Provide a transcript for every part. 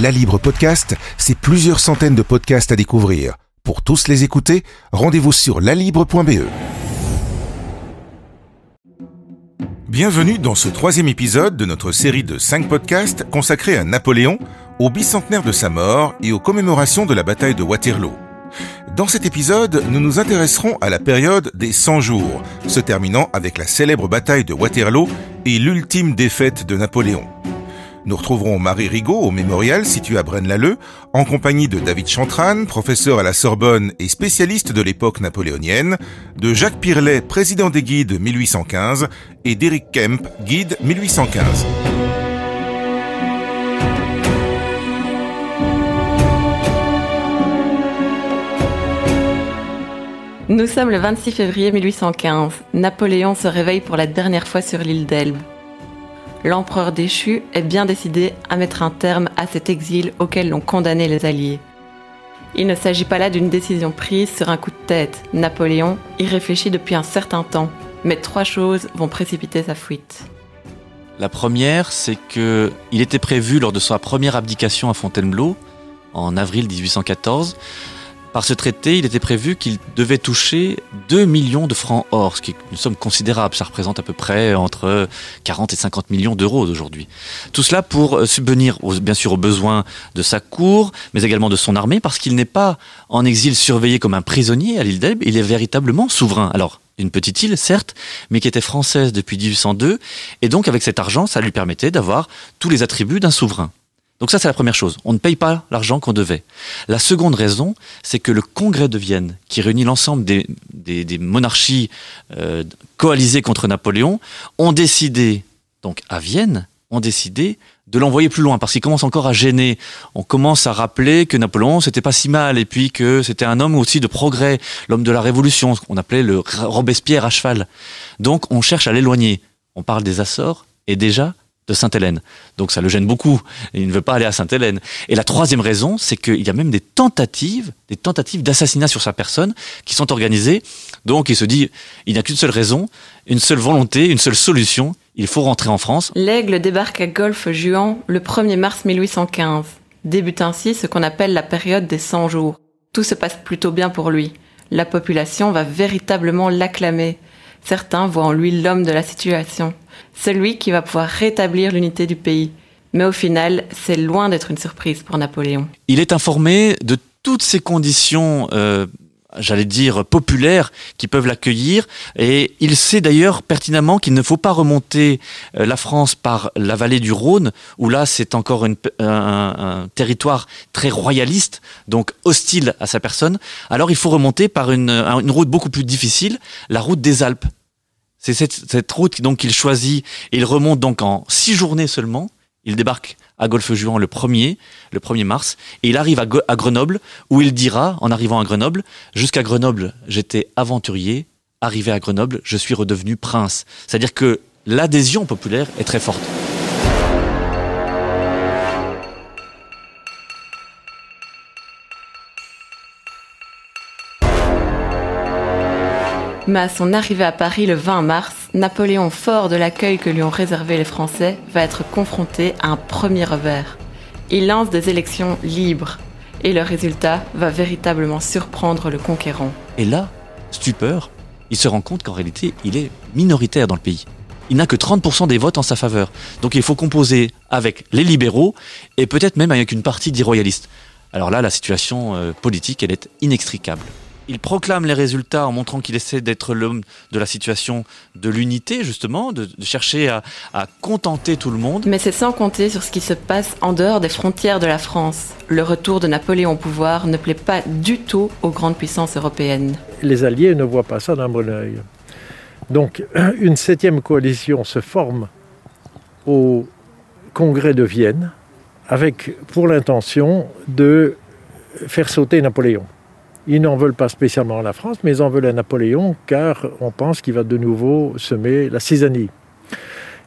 La Libre Podcast, c'est plusieurs centaines de podcasts à découvrir. Pour tous les écouter, rendez-vous sur lalibre.be. Bienvenue dans ce troisième épisode de notre série de cinq podcasts consacrés à Napoléon, au bicentenaire de sa mort et aux commémorations de la bataille de Waterloo. Dans cet épisode, nous nous intéresserons à la période des 100 jours, se terminant avec la célèbre bataille de Waterloo et l'ultime défaite de Napoléon. Nous retrouverons Marie Rigaud au mémorial situé à Braine-l'Alleud, en compagnie de David Chantran, professeur à la Sorbonne et spécialiste de l'époque napoléonienne, de Jacques Pirlet, président des guides 1815, et d'Éric Kemp, guide 1815. Nous sommes le 26 février 1815. Napoléon se réveille pour la dernière fois sur l'île d'Elbe l'empereur déchu est bien décidé à mettre un terme à cet exil auquel l'ont condamné les Alliés. Il ne s'agit pas là d'une décision prise sur un coup de tête. Napoléon y réfléchit depuis un certain temps, mais trois choses vont précipiter sa fuite. La première, c'est que il était prévu lors de sa première abdication à Fontainebleau, en avril 1814, par ce traité, il était prévu qu'il devait toucher 2 millions de francs or, ce qui est une somme considérable. Ça représente à peu près entre 40 et 50 millions d'euros d'aujourd'hui. Tout cela pour euh, subvenir, bien sûr, aux besoins de sa cour, mais également de son armée, parce qu'il n'est pas en exil surveillé comme un prisonnier à l'île d'Elbe, il est véritablement souverain. Alors, une petite île, certes, mais qui était française depuis 1802, et donc avec cet argent, ça lui permettait d'avoir tous les attributs d'un souverain. Donc ça, c'est la première chose. On ne paye pas l'argent qu'on devait. La seconde raison, c'est que le Congrès de Vienne, qui réunit l'ensemble des, des, monarchies euh, coalisées contre Napoléon, ont décidé, donc à Vienne, ont décidé de l'envoyer plus loin parce qu'il commence encore à gêner. On commence à rappeler que Napoléon c'était pas si mal et puis que c'était un homme aussi de progrès, l'homme de la révolution, ce qu'on appelait le Robespierre à cheval. Donc on cherche à l'éloigner. On parle des Açores et déjà de Sainte-Hélène. Donc ça le gêne beaucoup. Il ne veut pas aller à Sainte-Hélène. Et la troisième raison, c'est qu'il y a même des tentatives, des tentatives d'assassinat sur sa personne qui sont organisées. Donc il se dit, il n'y a qu'une seule raison, une seule volonté, une seule solution. Il faut rentrer en France. L'Aigle débarque à Golfe-Juan le 1er mars 1815. Débute ainsi ce qu'on appelle la période des 100 jours. Tout se passe plutôt bien pour lui. La population va véritablement l'acclamer. Certains voient en lui l'homme de la situation, celui qui va pouvoir rétablir l'unité du pays. Mais au final, c'est loin d'être une surprise pour Napoléon. Il est informé de toutes ces conditions euh, j'allais dire, populaires qui peuvent l'accueillir. Et il sait d'ailleurs pertinemment qu'il ne faut pas remonter euh, la France par la vallée du Rhône, où là c'est encore un, territoire très royaliste, donc hostile à sa personne. Alors il faut remonter par une, route beaucoup plus difficile, la route des Alpes. C'est cette, cette route donc qu'il choisit et il remonte donc en six journées seulement. Il débarque à Golfe-Juan le 1er, le 1er mars, et il arrive à, Grenoble, où il dira, en arrivant à Grenoble, jusqu'à Grenoble, j'étais aventurier, arrivé à Grenoble, je suis redevenu prince. C'est-à-dire que l'adhésion populaire est très forte. Mais à son arrivée à Paris le 20 mars, Napoléon, fort de l'accueil que lui ont réservé les Français, va être confronté à un premier revers. Il lance des élections libres, et le résultat va véritablement surprendre le conquérant. Et là, stupeur, il se rend compte qu'en réalité, il est minoritaire dans le pays. Il n'a que 30% des votes en sa faveur. Donc il faut composer avec les libéraux et peut-être même avec une partie des royalistes. Alors là, la situation euh, politique, elle est inextricable il proclame les résultats en montrant qu'il essaie d'être l'homme de la situation de l'unité, justement, de, chercher à, contenter tout le monde. Mais c'est sans compter sur ce qui se passe en dehors des frontières de la France. Le retour de Napoléon au pouvoir ne plaît pas du tout aux grandes puissances européennes. Les Alliés ne voient pas ça d'un bon oeil. Donc, une septième coalition se forme au congrès de Vienne avec pour l'intention de faire sauter Napoléon. Ils n'en veulent pas spécialement à la France, mais ils en veulent à Napoléon, car on pense qu'il va de nouveau semer la cisanie.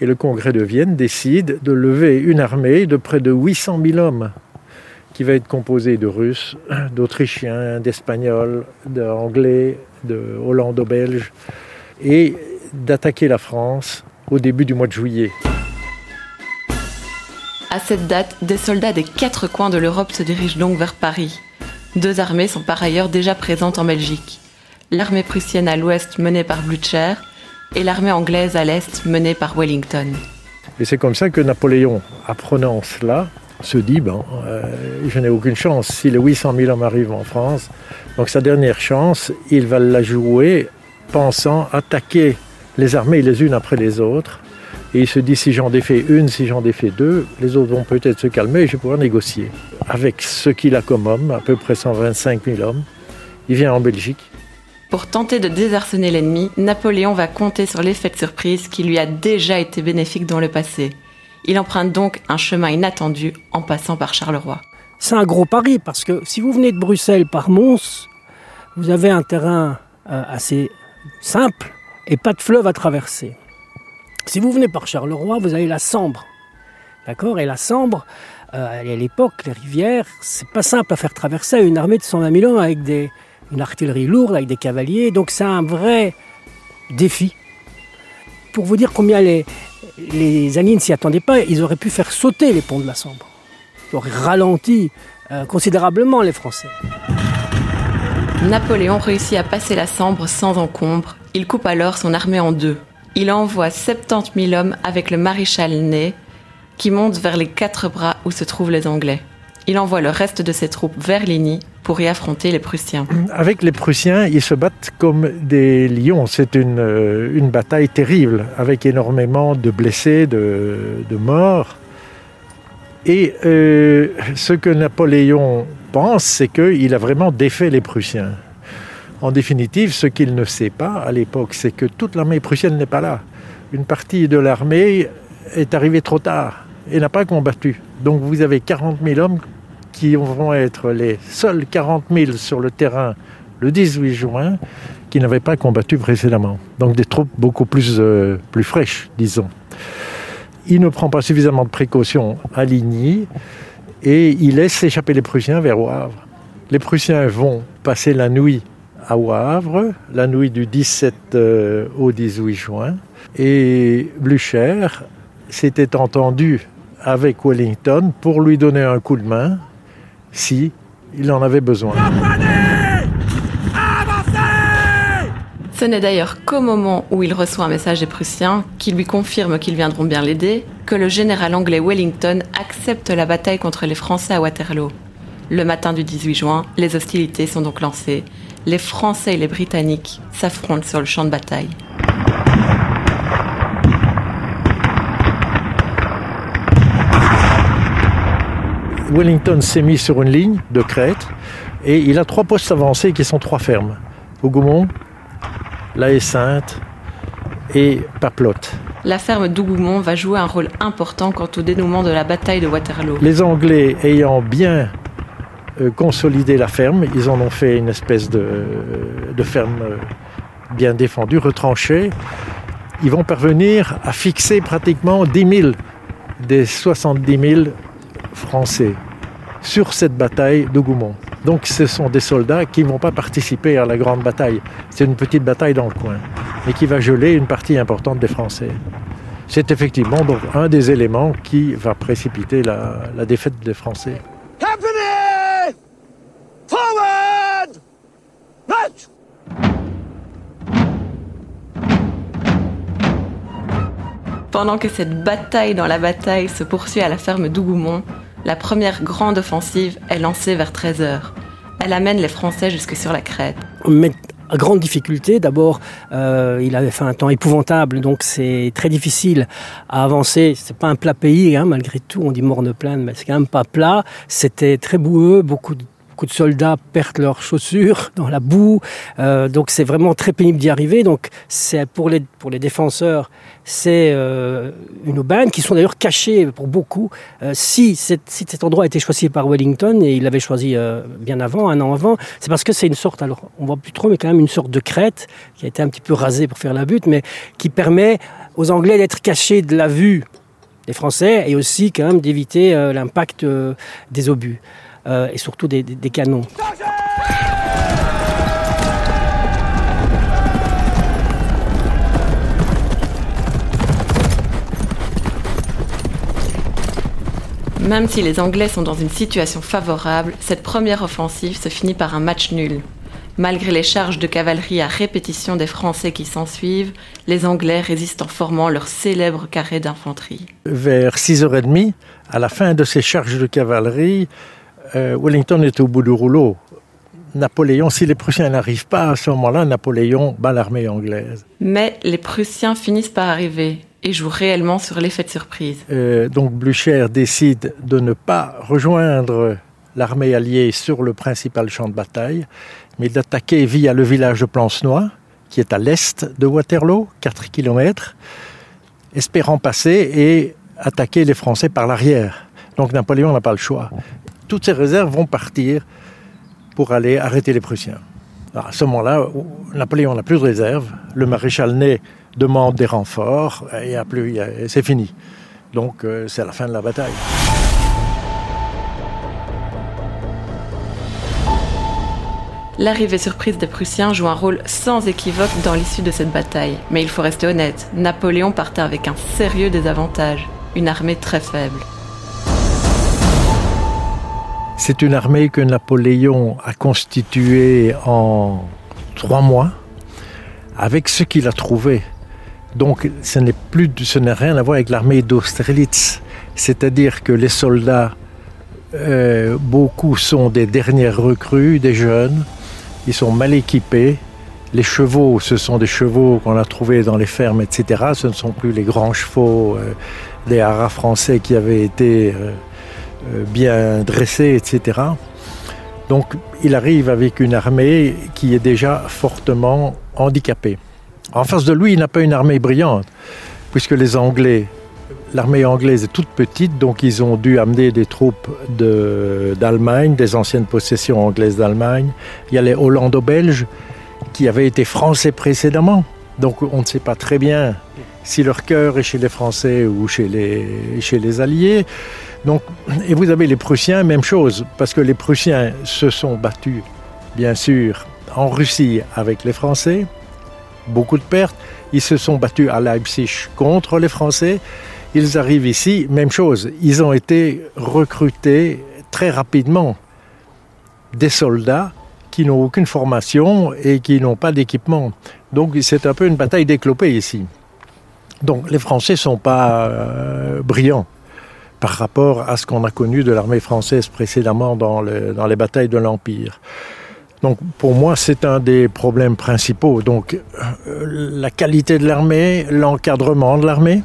Et le congrès de Vienne décide de lever une armée de près de 800 000 hommes, qui va être composée de Russes, d'Autrichiens, d'Espagnols, d'Anglais, de Hollando-Belges, et d'attaquer la France au début du mois de juillet. À cette date, des soldats des quatre coins de l'Europe se dirigent donc vers Paris. Deux armées sont par ailleurs déjà présentes en Belgique. L'armée prussienne à l'ouest menée par Blücher et l'armée anglaise à l'est menée par Wellington. Et c'est comme ça que Napoléon, apprenant cela, se dit, bon, euh, je n'ai aucune chance si les 800 000 hommes arrivent en France. Donc sa dernière chance, il va la jouer pensant attaquer les armées les unes après les autres. Et il se dit, si j'en défais une, si j'en défais deux, les autres vont peut-être se calmer et je vais pouvoir négocier. Avec ce qu'il a comme homme, à peu près 125 000 hommes, il vient en Belgique. Pour tenter de désarçonner l'ennemi, Napoléon va compter sur l'effet de surprise qui lui a déjà été bénéfique dans le passé. Il emprunte donc un chemin inattendu en passant par Charleroi. C'est un gros pari parce que si vous venez de Bruxelles par Mons, vous avez un terrain euh, assez simple et pas de fleuve à traverser. Si vous venez par Charleroi, vous avez la Sambre. D'accord? Et la Sambre, euh, à l'époque, les rivières, c'est pas simple à faire traverser à une armée de 120 000 hommes avec des, une artillerie lourde, avec des cavaliers. Donc c'est un vrai défi. Pour vous dire combien les, les Alliés ne s'y attendaient pas, ils auraient pu faire sauter les ponts de la Sambre. Ils auraient ralenti euh, considérablement les Français. Napoléon réussit à passer la Sambre sans encombre. Il coupe alors son armée en deux. Il envoie 70 000 hommes avec le maréchal Ney, qui monte vers les quatre bras où se trouvent les Anglais. Il envoie le reste de ses troupes vers Ligny pour y affronter les Prussiens. Avec les Prussiens, ils se battent comme des lions. C'est une, euh, une bataille terrible, avec énormément de blessés, de, de morts. Et euh, ce que Napoléon pense, c'est qu'il a vraiment défait les Prussiens. En définitive, ce qu'il ne sait pas à l'époque, c'est que toute l'armée prussienne n'est pas là. Une partie de l'armée est arrivée trop tard et n'a pas combattu. Donc vous avez 40 000 hommes qui vont être les seuls 40 000 sur le terrain le 18 juin qui n'avaient pas combattu précédemment. Donc des troupes beaucoup plus, euh, plus fraîches, disons. Il ne prend pas suffisamment de précautions à Ligny et il laisse échapper les Prussiens vers Wavre. Les Prussiens vont passer la nuit à Wavre, la nuit du 17 euh, au 18 juin. Et Blücher s'était entendu avec Wellington pour lui donner un coup de main si il en avait besoin. Ce n'est d'ailleurs qu'au moment où il reçoit un message des Prussiens qui lui confirme qu'ils viendront bien l'aider que le général anglais Wellington accepte la bataille contre les Français à Waterloo. Le matin du 18 juin, les hostilités sont donc lancées. Les Français et les Britanniques s'affrontent sur le champ de bataille. Wellington s'est mis sur une ligne de crête et il a trois postes avancés qui sont trois fermes. Hougoumont, La Haye Sainte et Paplotte. La ferme d'Hougoumont va jouer un rôle important quant au dénouement de la bataille de Waterloo. Les Anglais ayant bien euh, consolidé la ferme, ils en ont fait une espèce de, de ferme euh, bien défendue, retranchée. Ils vont parvenir à fixer pratiquement 10 000 des 70 000 Français sur cette bataille d'Hougoumont. Donc ce sont des soldats qui ne vont pas participer à la grande bataille. C'est une petite bataille dans le coin, mais qui va geler une partie importante des Français. C'est effectivement donc un des éléments qui va précipiter la défaite des Français. Pendant que cette bataille dans la bataille se poursuit à la ferme d'Hougoumont, la première grande offensive est lancée vers 13h. Elle amène les Français jusque sur la crête. Mais à grande difficulté. D'abord, euh, il avait fait un temps épouvantable, donc c'est très difficile à avancer. C'est pas un plat pays, hein, malgré tout. On dit morne-plaine, mais c'est quand même pas plat. C'était très boueux, beaucoup de beaucoup de soldats perdent leurs chaussures dans la boue, euh, donc c'est vraiment très pénible d'y arriver. Donc c'est pour les pour les défenseurs, c'est euh, une aubaine qui sont d'ailleurs cachées pour beaucoup. Euh, si, si cet endroit a été choisi par Wellington et il l'avait choisi bien avant, un an avant, c'est parce que c'est une sorte, alors on voit plus trop, mais quand même une sorte de crête qui a été un petit peu rasée pour faire la butte, mais qui permet aux Anglais d'être cachés de la vue des Français et aussi quand même d'éviter l'impact des obus euh, et surtout des, des, des canons. Même si les Anglais sont dans une situation favorable, cette première offensive se finit par un match nul. Malgré les charges de cavalerie à répétition des Français qui s'ensuivent, les Anglais résistent en formant leur célèbre carré d'infanterie. Vers 6h30, à la fin de ces charges de cavalerie, euh, Wellington est au bout du rouleau. Napoléon, si les Prussiens n'arrivent pas à ce moment-là, Napoléon bat l'armée anglaise. Mais les Prussiens finissent par arriver et jouent réellement sur l'effet de surprise. Euh, donc Blücher décide de ne pas rejoindre l'armée alliée sur le principal champ de bataille, mais d'attaquer via le village de Plancenoit, qui est à l'est de Waterloo, 4 km, espérant passer et attaquer les Français par l'arrière. Donc Napoléon n'a pas le choix. Toutes ces réserves vont partir pour aller arrêter les Prussiens. Alors, à ce moment-là, Napoléon n'a plus de réserve. Le maréchal Ney demande des renforts et c'est fini. Donc euh, c'est la fin de la bataille. L'arrivée surprise des Prussiens joue un rôle sans équivoque dans l'issue de cette bataille. Mais il faut rester honnête, Napoléon partait avec un sérieux désavantage, une armée très faible. C'est une armée que Napoléon a constituée en trois mois avec ce qu'il a trouvé. Donc ce n'est plus, ce n'est rien à voir avec l'armée d'Austerlitz. C'est-à-dire que les soldats, euh, beaucoup sont des dernières recrues, des jeunes. Ils sont mal équipés. Les chevaux, ce sont des chevaux qu'on a trouvés dans les fermes, etc. Ce ne sont plus les grands chevaux euh, des haras français qui avaient été euh, bien dressés, etc. Donc il arrive avec une armée qui est déjà fortement handicapée. En face de lui, il n'a pas une armée brillante, puisque les Anglais, l'armée anglaise est toute petite, donc ils ont dû amener des troupes d'Allemagne, des anciennes possessions anglaises d'Allemagne. Il y a les Hollando-Belges qui avaient été français précédemment, donc on ne sait pas très bien si leur cœur est chez les Français ou chez les, chez les Alliés. Donc, et vous avez les Prussiens, même chose, parce que les Prussiens se sont battus, bien sûr, en Russie avec les Français, beaucoup de pertes. Ils se sont battus à Leipzig contre les Français. Ils arrivent ici, même chose. Ils ont été recrutés très rapidement. Des soldats qui n'ont aucune formation et qui n'ont pas d'équipement. Donc c'est un peu une bataille déclopée ici. Donc les Français sont pas euh, brillants par rapport à ce qu'on a connu de l'armée française précédemment dans les batailles de l'Empire. Donc pour moi, c'est un des problèmes principaux. Donc euh, la qualité de l'armée, l'encadrement de l'armée,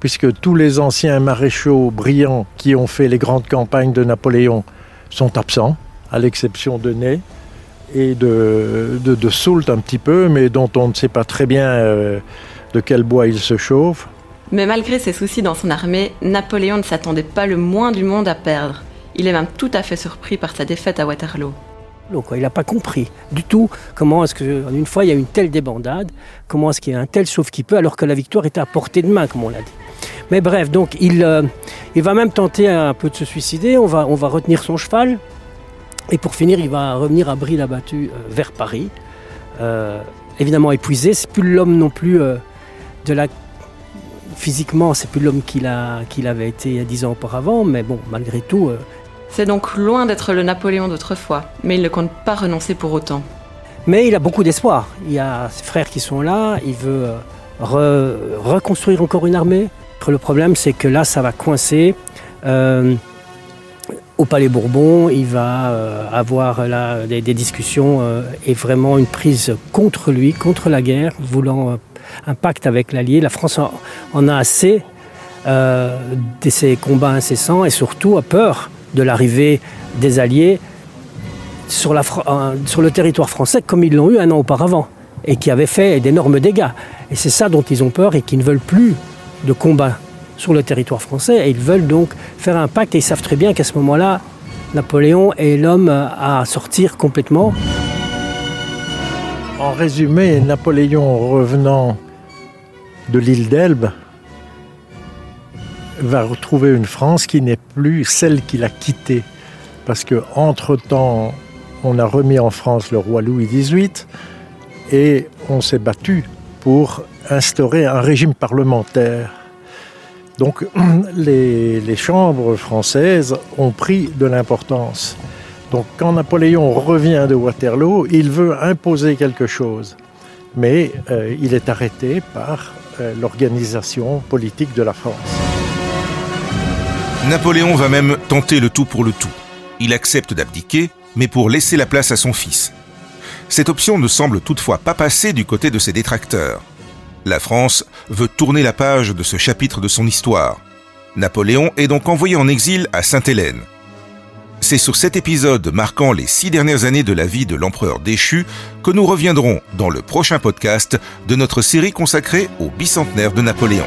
puisque tous les anciens maréchaux brillants qui ont fait les grandes campagnes de Napoléon sont absents, à l'exception de Ney et de, de, de, Soult un petit peu, mais dont on ne sait pas très bien euh, de quel bois il se chauffe. Mais malgré ses soucis dans son armée, Napoléon ne s'attendait pas le moins du monde à perdre. Il est même tout à fait surpris par sa défaite à Waterloo. Il n'a pas compris du tout comment est-ce que, une fois, il y a une telle débandade, comment est-ce qu'il y a un tel sauf qui peut, alors que la victoire était à portée de main, comme on l'a dit. Mais bref, donc il, euh, il va même tenter un peu de se suicider, on va, on va retenir son cheval, et pour finir, il va revenir à Brie-l'Abattu euh, vers Paris. Euh, évidemment épuisé, c'est plus l'homme non plus euh, de la physiquement, c'est plus l'homme qu'il avait été il y a dix ans auparavant, mais bon, malgré tout. Euh, c'est donc loin d'être le Napoléon d'autrefois, mais il ne compte pas renoncer pour autant. Mais il a beaucoup d'espoir. Il y a ses frères qui sont là, il veut euh, reconstruire encore une armée. Le problème, c'est que là, ça va coincer. Euh, au Palais Bourbon, il va euh, avoir là des, discussions euh, et vraiment une prise contre lui, contre la guerre, voulant euh, un pacte avec l'allié. La France en, a assez euh, de ces combats incessants et surtout a peur de l'arrivée des alliés sur, le territoire français comme ils l'ont eu un an auparavant et qui avait fait d'énormes dégâts. Et c'est ça dont ils ont peur et qui ne veulent plus de combat sur le territoire français et ils veulent donc faire un pacte et ils savent très bien qu'à ce moment-là, Napoléon est l'homme à sortir complètement. En résumé, Napoléon revenant de l'île d'Elbe va retrouver une France qui n'est plus celle qu'il a quittée. Parce que entre-temps, on a remis en France le roi Louis XVIII et on s'est battu pour instaurer un régime parlementaire Donc les, chambres françaises ont pris de l'importance. Donc quand Napoléon revient de Waterloo, il veut imposer quelque chose, mais euh, il est arrêté par euh, l'organisation politique de la France. Napoléon va même tenter le tout pour le tout. Il accepte d'abdiquer, mais pour laisser la place à son fils. Cette option ne semble toutefois pas passer du côté de ses détracteurs. La France veut tourner la page de ce chapitre de son histoire. Napoléon est donc envoyé en exil à Sainte-Hélène. C'est sur cet épisode marquant les six dernières années de la vie de l'empereur déchu que nous reviendrons dans le prochain podcast de notre série consacrée au bicentenaire de Napoléon.